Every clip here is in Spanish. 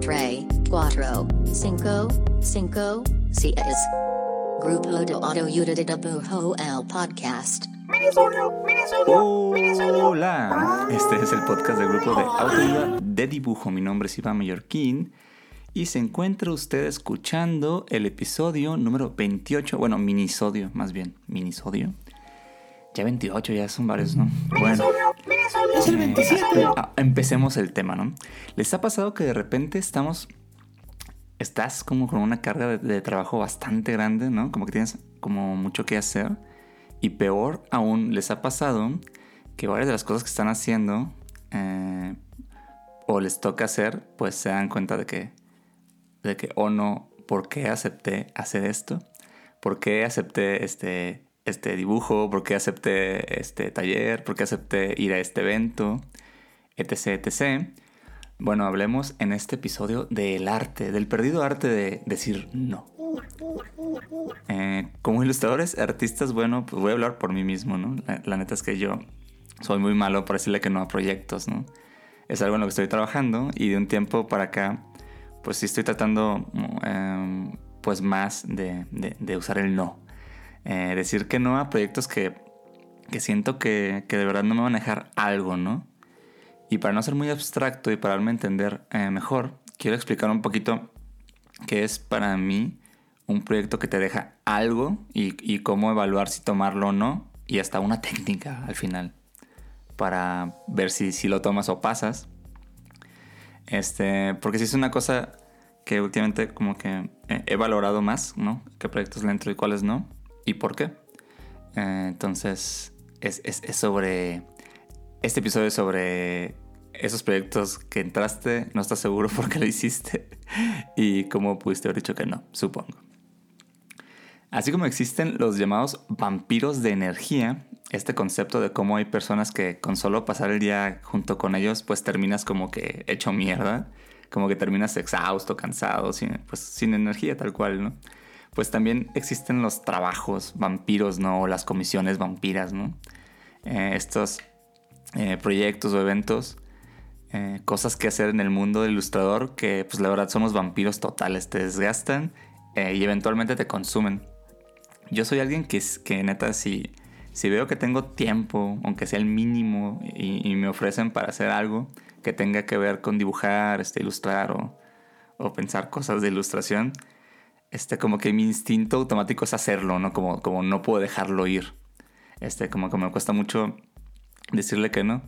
tres, cuatro, cinco, cinco, seis. Grupo de Autoayuda el podcast. Hola, este es el podcast del grupo de autoayuda de dibujo. Mi nombre es Iván Mallorquín y se encuentra usted escuchando el episodio número 28, bueno, minisodio, más bien, minisodio. Ya 28, ya son varios, ¿no? Bueno, Es el 27. ah, empecemos el tema, ¿no? ¿Les ha pasado que de repente estamos, estás como con una carga de, de trabajo bastante grande, ¿no? Como que tienes como mucho que hacer. Y peor aún, les ha pasado que varias de las cosas que están haciendo eh, o les toca hacer, pues se dan cuenta de que, de que, oh no, ¿por qué acepté hacer esto? ¿Por qué acepté este, este dibujo? ¿Por qué acepté este taller? ¿Por qué acepté ir a este evento? Etc, etc. Bueno, hablemos en este episodio del arte, del perdido arte de decir no. Eh, como ilustradores, artistas, bueno, pues voy a hablar por mí mismo, ¿no? La, la neta es que yo soy muy malo para decirle que no a proyectos, ¿no? Es algo en lo que estoy trabajando y de un tiempo para acá, pues sí estoy tratando, eh, pues más de, de- de usar el no. Eh, decir que no a proyectos que, que siento que, que de verdad no me van a dejar algo, ¿no? Y para no ser muy abstracto y para darme a entender eh, mejor, quiero explicar un poquito qué es para mí un proyecto que te deja algo y, cómo evaluar si tomarlo o no y hasta una técnica al final para ver si, si lo tomas o pasas. Este, porque si es una cosa que últimamente como que he, he valorado más, ¿no? ¿Qué proyectos le entro y cuáles no? ¿Y por qué? Eh, entonces, es, es- sobre... Este episodio es sobre esos proyectos que entraste, no estás seguro por qué lo hiciste y cómo pudiste haber dicho que no, supongo. Así como existen los llamados vampiros de energía, este concepto de cómo hay personas que con solo pasar el día junto con ellos, pues terminas como que hecho mierda, como que terminas exhausto, cansado, sin, pues sin energía tal cual, ¿no? Pues también existen los trabajos vampiros, ¿no? O las comisiones vampiras, ¿no? Eh, estos eh, proyectos o eventos, eh, cosas que hacer en el mundo del ilustrador que pues la verdad somos vampiros totales, te desgastan y eventualmente te consumen. Yo soy alguien que, que neta, si, si veo que tengo tiempo, aunque sea el mínimo, y, y me ofrecen para hacer algo que tenga que ver con dibujar, este, ilustrar o, o pensar cosas de ilustración, este, como que mi instinto automático es hacerlo, ¿no? Como, como no puedo dejarlo ir. Este, como que me cuesta mucho decirle que no.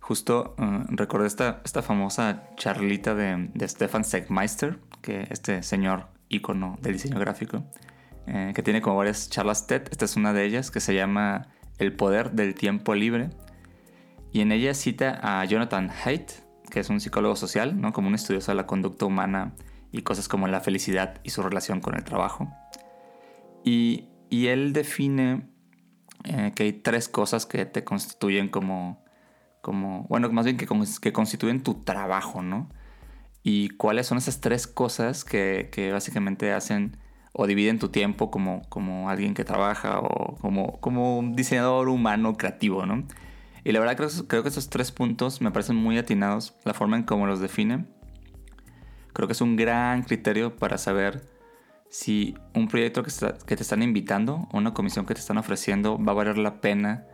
Justo eh, recordé esta, esta famosa charlita de, de Stefan Segmeister, que este señor ícono del diseño gráfico, eh, que tiene como varias charlas TED. Esta es una de ellas que se llama El poder del tiempo libre. Y en ella cita a Jonathan Haidt, que es un psicólogo social, ¿no? como un estudioso de la conducta humana y cosas como la felicidad y su relación con el trabajo. Y, y él define eh, que hay tres cosas que te constituyen como, como bueno, más bien que, que constituyen tu trabajo, ¿no? Y cuáles son esas tres cosas que, que básicamente hacen o dividen tu tiempo como, como alguien que trabaja o como, como un diseñador humano creativo, ¿no? Y la verdad creo, creo que esos tres puntos me parecen muy atinados, la forma en cómo los define. Creo que es un gran criterio para saber si un proyecto que, está- que te están invitando o una comisión que te están ofreciendo va a valer la pena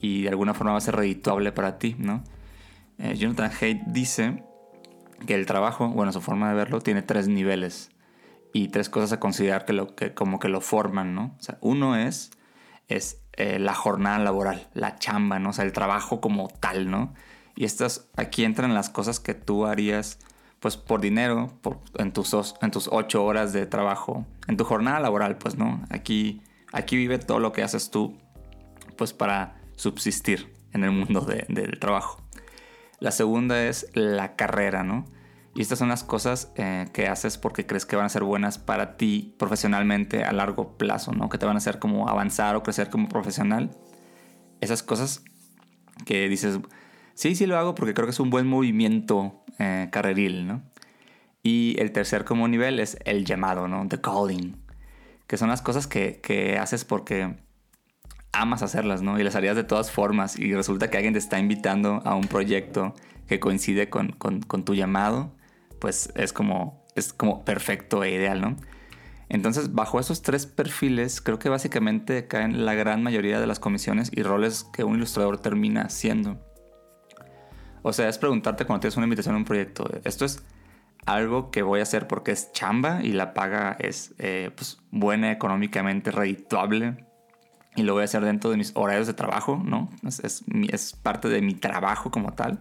y de alguna forma va a ser redituable para ti, ¿no? Eh, Jonathan Haidt dice que el trabajo, bueno, su forma de verlo, tiene tres niveles y tres cosas a considerar que, lo, que como que lo forman, ¿no? O sea, uno es, es eh, la jornada laboral, la chamba, ¿no? O sea, el trabajo como tal, ¿no? Y estas, aquí entran las cosas que tú harías, pues por dinero, por- en, tus, en tus ocho horas de trabajo, en tu jornada laboral, pues, ¿no? Aquí, aquí vive todo lo que haces tú, pues para subsistir en el mundo de- del trabajo. La segunda es la carrera, ¿no? Y estas son las cosas eh, que haces porque crees que van a ser buenas para ti profesionalmente a largo plazo, ¿no? Que te van a hacer como avanzar o crecer como profesional. Esas cosas que dices, sí, sí lo hago porque creo que es un buen movimiento eh, carreril, ¿no? Y el tercer como nivel es el llamado, ¿no? The calling. Que son las cosas que, que haces porque amas hacerlas, ¿no? Y las harías de todas formas. Y resulta que alguien te está invitando a un proyecto que coincide con, con- tu llamado. pues es como, es como perfecto e ideal, ¿no? Entonces, bajo esos tres perfiles, creo que básicamente caen la gran mayoría de las comisiones y roles que un ilustrador termina haciendo. O sea, es preguntarte cuando tienes una invitación a un proyecto, ¿esto es algo que voy a hacer porque es chamba y la paga es eh, pues, buena, económicamente redituable? Y lo voy a hacer dentro de mis horarios de trabajo, ¿no? Es, es, parte de mi trabajo como tal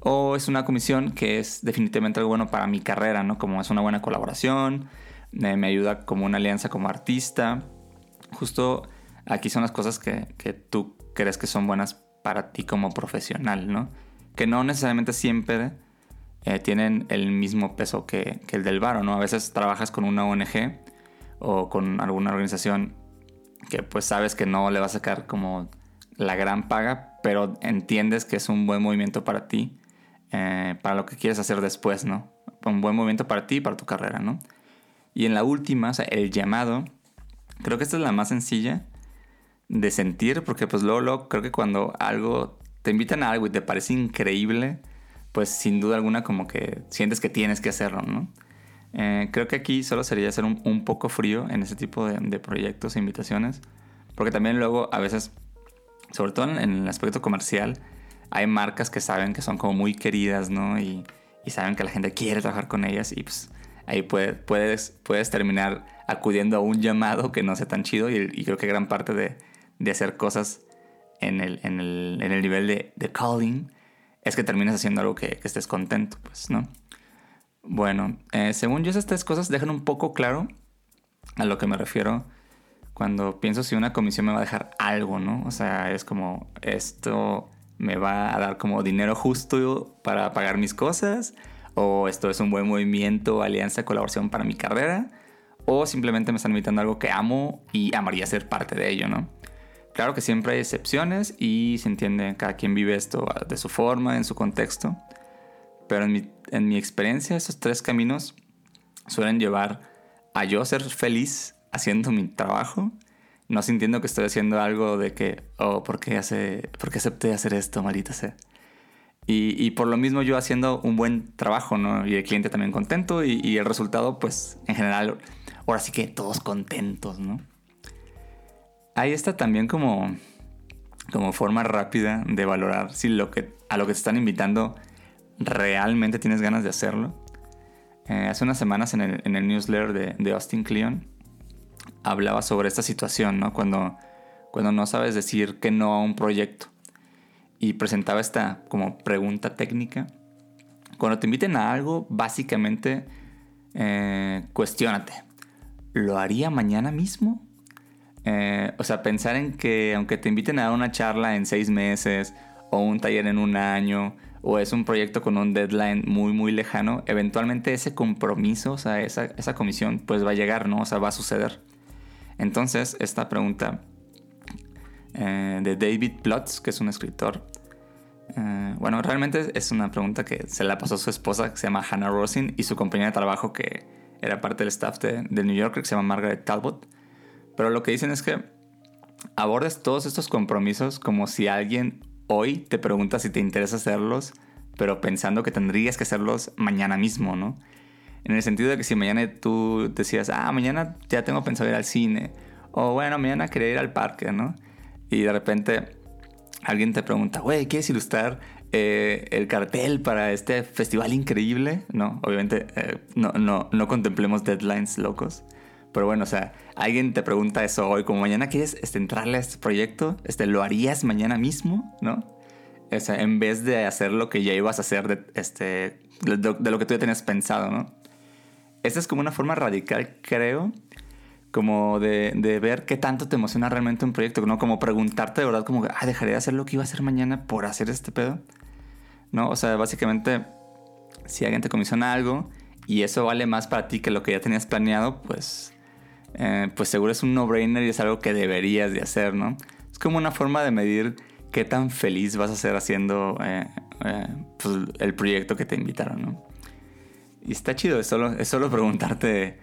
o es una comisión que es definitivamente algo bueno para mi carrera, ¿no? Como es una buena colaboración, eh, me ayuda como una alianza como artista. Justo aquí son las cosas que, tú crees que son buenas para ti como profesional, ¿no? Que no necesariamente siempre eh, tienen el mismo peso que, el del varo, ¿no? A veces trabajas con una ONG o con alguna organización que pues sabes que no le va a sacar como la gran paga, pero entiendes que es un buen movimiento para ti, eh, para lo que quieres hacer después, ¿no? Un buen movimiento para ti y para tu carrera, ¿no? Y en la última, o sea, el llamado, creo que esta es la más sencilla de sentir, porque pues luego, creo que cuando algo, te invitan a algo y te parece increíble, pues sin duda alguna como que sientes que tienes que hacerlo, ¿no? Eh, creo que aquí solo sería ser un, poco frío en ese tipo de, proyectos e invitaciones, porque también luego a veces, sobre todo en, el aspecto comercial, hay marcas que saben que son como muy queridas, ¿no? Y, y saben que la gente quiere trabajar con ellas y pues ahí puedes, puedes terminar acudiendo a un llamado que no sea tan chido y, creo que gran parte de, hacer cosas en el, en el, nivel de, calling es que terminas haciendo algo que, estés contento, pues, ¿no? Bueno, eh, según yo esas tres cosas dejan un poco claro a lo que me refiero cuando pienso si una comisión me va a dejar algo, ¿no? O sea, es como esto me va a dar como dinero justo para pagar mis cosas o esto es un buen movimiento, alianza, colaboración para mi carrera, o simplemente me están invitando a algo que amo y amaría ser parte de ello, ¿no? Claro que siempre hay excepciones y se entiende, cada quien vive esto de su forma, en su contexto, pero en mi, en mi experiencia esos tres caminos suelen llevar a yo ser feliz haciendo mi trabajo, no sintiendo que estoy haciendo algo de que, oh, ¿por qué, hace, ¿por qué acepté hacer esto, maldita sea? Y, por lo mismo yo haciendo un buen trabajo, ¿no? Y el cliente también contento y, el resultado, pues en general, ahora sí que todos contentos, ¿no? Ahí está también como, como forma rápida de valorar si lo que, a lo que te están invitando realmente tienes ganas de hacerlo. Eh, hace unas semanas en el, newsletter de, Austin Kleon hablaba sobre esta situación, ¿no? Cuando, cuando no sabes decir que no a un proyecto y presentaba esta como pregunta técnica. Cuando te inviten a algo, básicamente eh, cuestionate. ¿Lo haría mañana mismo? Eh, o sea, pensar en que aunque te inviten a dar una charla en seis meses o un taller en un año o es un proyecto con un deadline muy muy lejano, eventualmente ese compromiso, o sea, esa, esa comisión pues va a llegar, ¿no? O sea, va a suceder. Entonces, esta pregunta eh, de David Plotz, que es un escritor. Eh, bueno, realmente es una pregunta que se la pasó a su esposa, que se llama Hannah Rosin, y su compañera de trabajo, que era parte del staff de, del New Yorker, que se llama Margaret Talbot. Pero lo que dicen es que abordes todos estos compromisos como si alguien hoy te pregunta si te interesa hacerlos, pero pensando que tendrías que hacerlos mañana mismo, ¿no? En el sentido de que si mañana tú decías, ah, mañana ya tengo pensado ir al cine, o bueno, mañana quería ir al parque, ¿no? y de repente alguien te pregunta, güey, ¿quieres ilustrar eh, el cartel para este festival increíble? No, obviamente eh, no, no, no contemplemos deadlines locos. Pero bueno, o sea, alguien te pregunta eso hoy, como mañana quieres este, entrarle a este proyecto, este, ¿lo harías mañana mismo? ¿No? O sea, en vez de hacer lo que ya ibas a hacer de, este, de lo que tú ya tenías pensado, ¿no? Esta es como una forma radical, creo, como de, de, ver qué tanto te emociona realmente un proyecto, ¿no? Como preguntarte de verdad, como, ah, dejaré de hacer lo que iba a hacer mañana por hacer este pedo, ¿no? O sea, básicamente, si alguien te comisiona algo y eso vale más para ti que lo que ya tenías planeado, pues, eh, pues seguro es un no-brainer y es algo que deberías de hacer, ¿no? Es como una forma de medir qué tan feliz vas a ser haciendo eh, eh, pues, el proyecto que te invitaron, ¿no? Y está chido, es solo, es solo preguntarte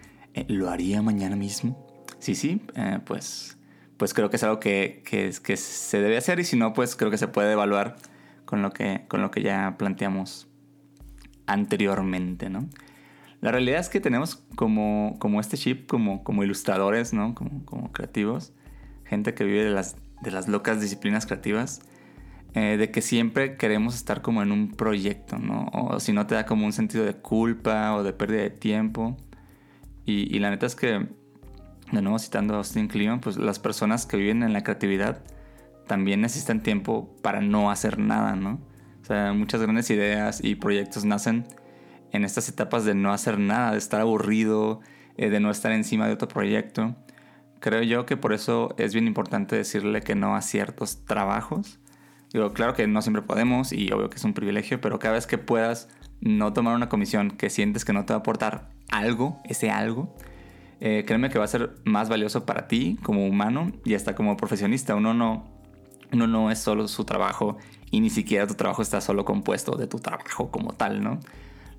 ¿lo haría mañana mismo? Sí, sí, pues, pues creo que es algo que, que, que, se debe hacer y si no, pues creo que se puede evaluar con lo que, con lo que ya planteamos anteriormente, ¿no? La realidad es que tenemos como, como este chip, como, como ilustradores, ¿no? Como, como creativos, gente que vive de las, de las locas disciplinas creativas, eh, de que siempre queremos estar como en un proyecto, ¿no? O si no te da como un sentido de culpa o de pérdida de tiempo. Y, y la neta es que, de nuevo citando a Austin Kleon, pues las personas que viven en la creatividad también necesitan tiempo para no hacer nada, ¿no? O sea, muchas grandes ideas y proyectos nacen en estas etapas de no hacer nada, de estar aburrido, eh, de no estar encima de otro proyecto. Creo yo que por eso es bien importante decirle que no a ciertos trabajos. Digo, claro que no siempre podemos y obvio que es un privilegio, pero cada vez que puedas no tomar una comisión que sientes que no te va a aportar algo, ese algo, eh, créeme que va a ser más valioso para ti como humano y hasta como profesionista. Uno no, uno no es solo su trabajo y ni siquiera tu trabajo está solo compuesto de tu trabajo como tal, ¿no?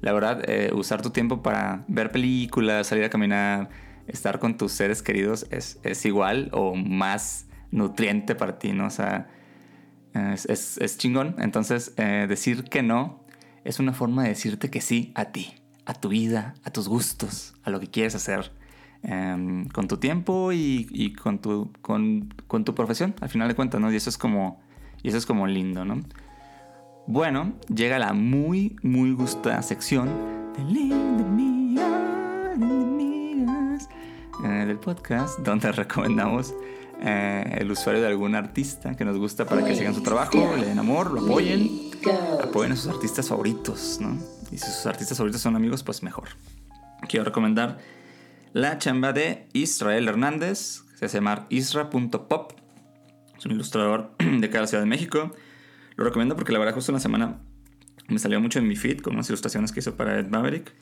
La verdad, eh, usar tu tiempo para ver películas, salir a caminar, estar con tus seres queridos es, es igual o más nutriente para ti, ¿no? O sea, es, es, chingón. Entonces, eh, decir que no es una forma de decirte que sí a ti, a tu vida, a tus gustos, a lo que quieres hacer. Em, con tu tiempo y, y con, tu, con, con, tu profesión, al final de cuentas, ¿no? Y eso es como, y eso es como lindo, ¿no? Bueno, llega la muy, muy gustada sección eh, del podcast, donde recomendamos eh, el usuario de algún artista que nos gusta para que sigan su trabajo, le den amor, lo apoyen, apoyen a sus artistas favoritos, ¿no? Y si sus artistas favoritos son amigos, pues mejor. Quiero recomendar la chamba de Israel Hernández, que se llama isra.pop. Es un ilustrador de cada ciudad de México. Lo recomiendo porque la verdad justo una semana me salió mucho en mi feed con unas ilustraciones que hizo para Ed Maverick.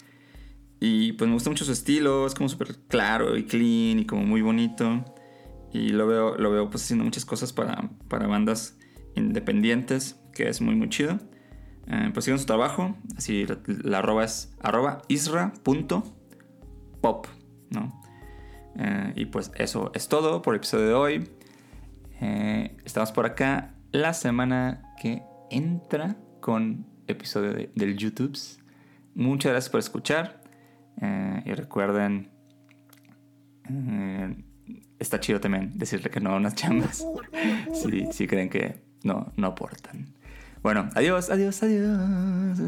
Y pues me gusta mucho su estilo, es como súper claro y clean y como muy bonito. Y lo veo, lo veo pues haciendo muchas cosas para, para bandas independientes, que es muy muy chido. Eh, pues sigan su trabajo, así la, la arroba es arroba isra.pop, ¿no? Eh, y pues eso es todo por el episodio de hoy. Eh, estamos por acá la semana que entra con episodio de, del YouTube. Muchas gracias por escuchar. Eh, y recuerden, eh, está chido también decirle que no a unas chambas. si, si creen que no, no aportan. Bueno, adiós, adiós, adiós.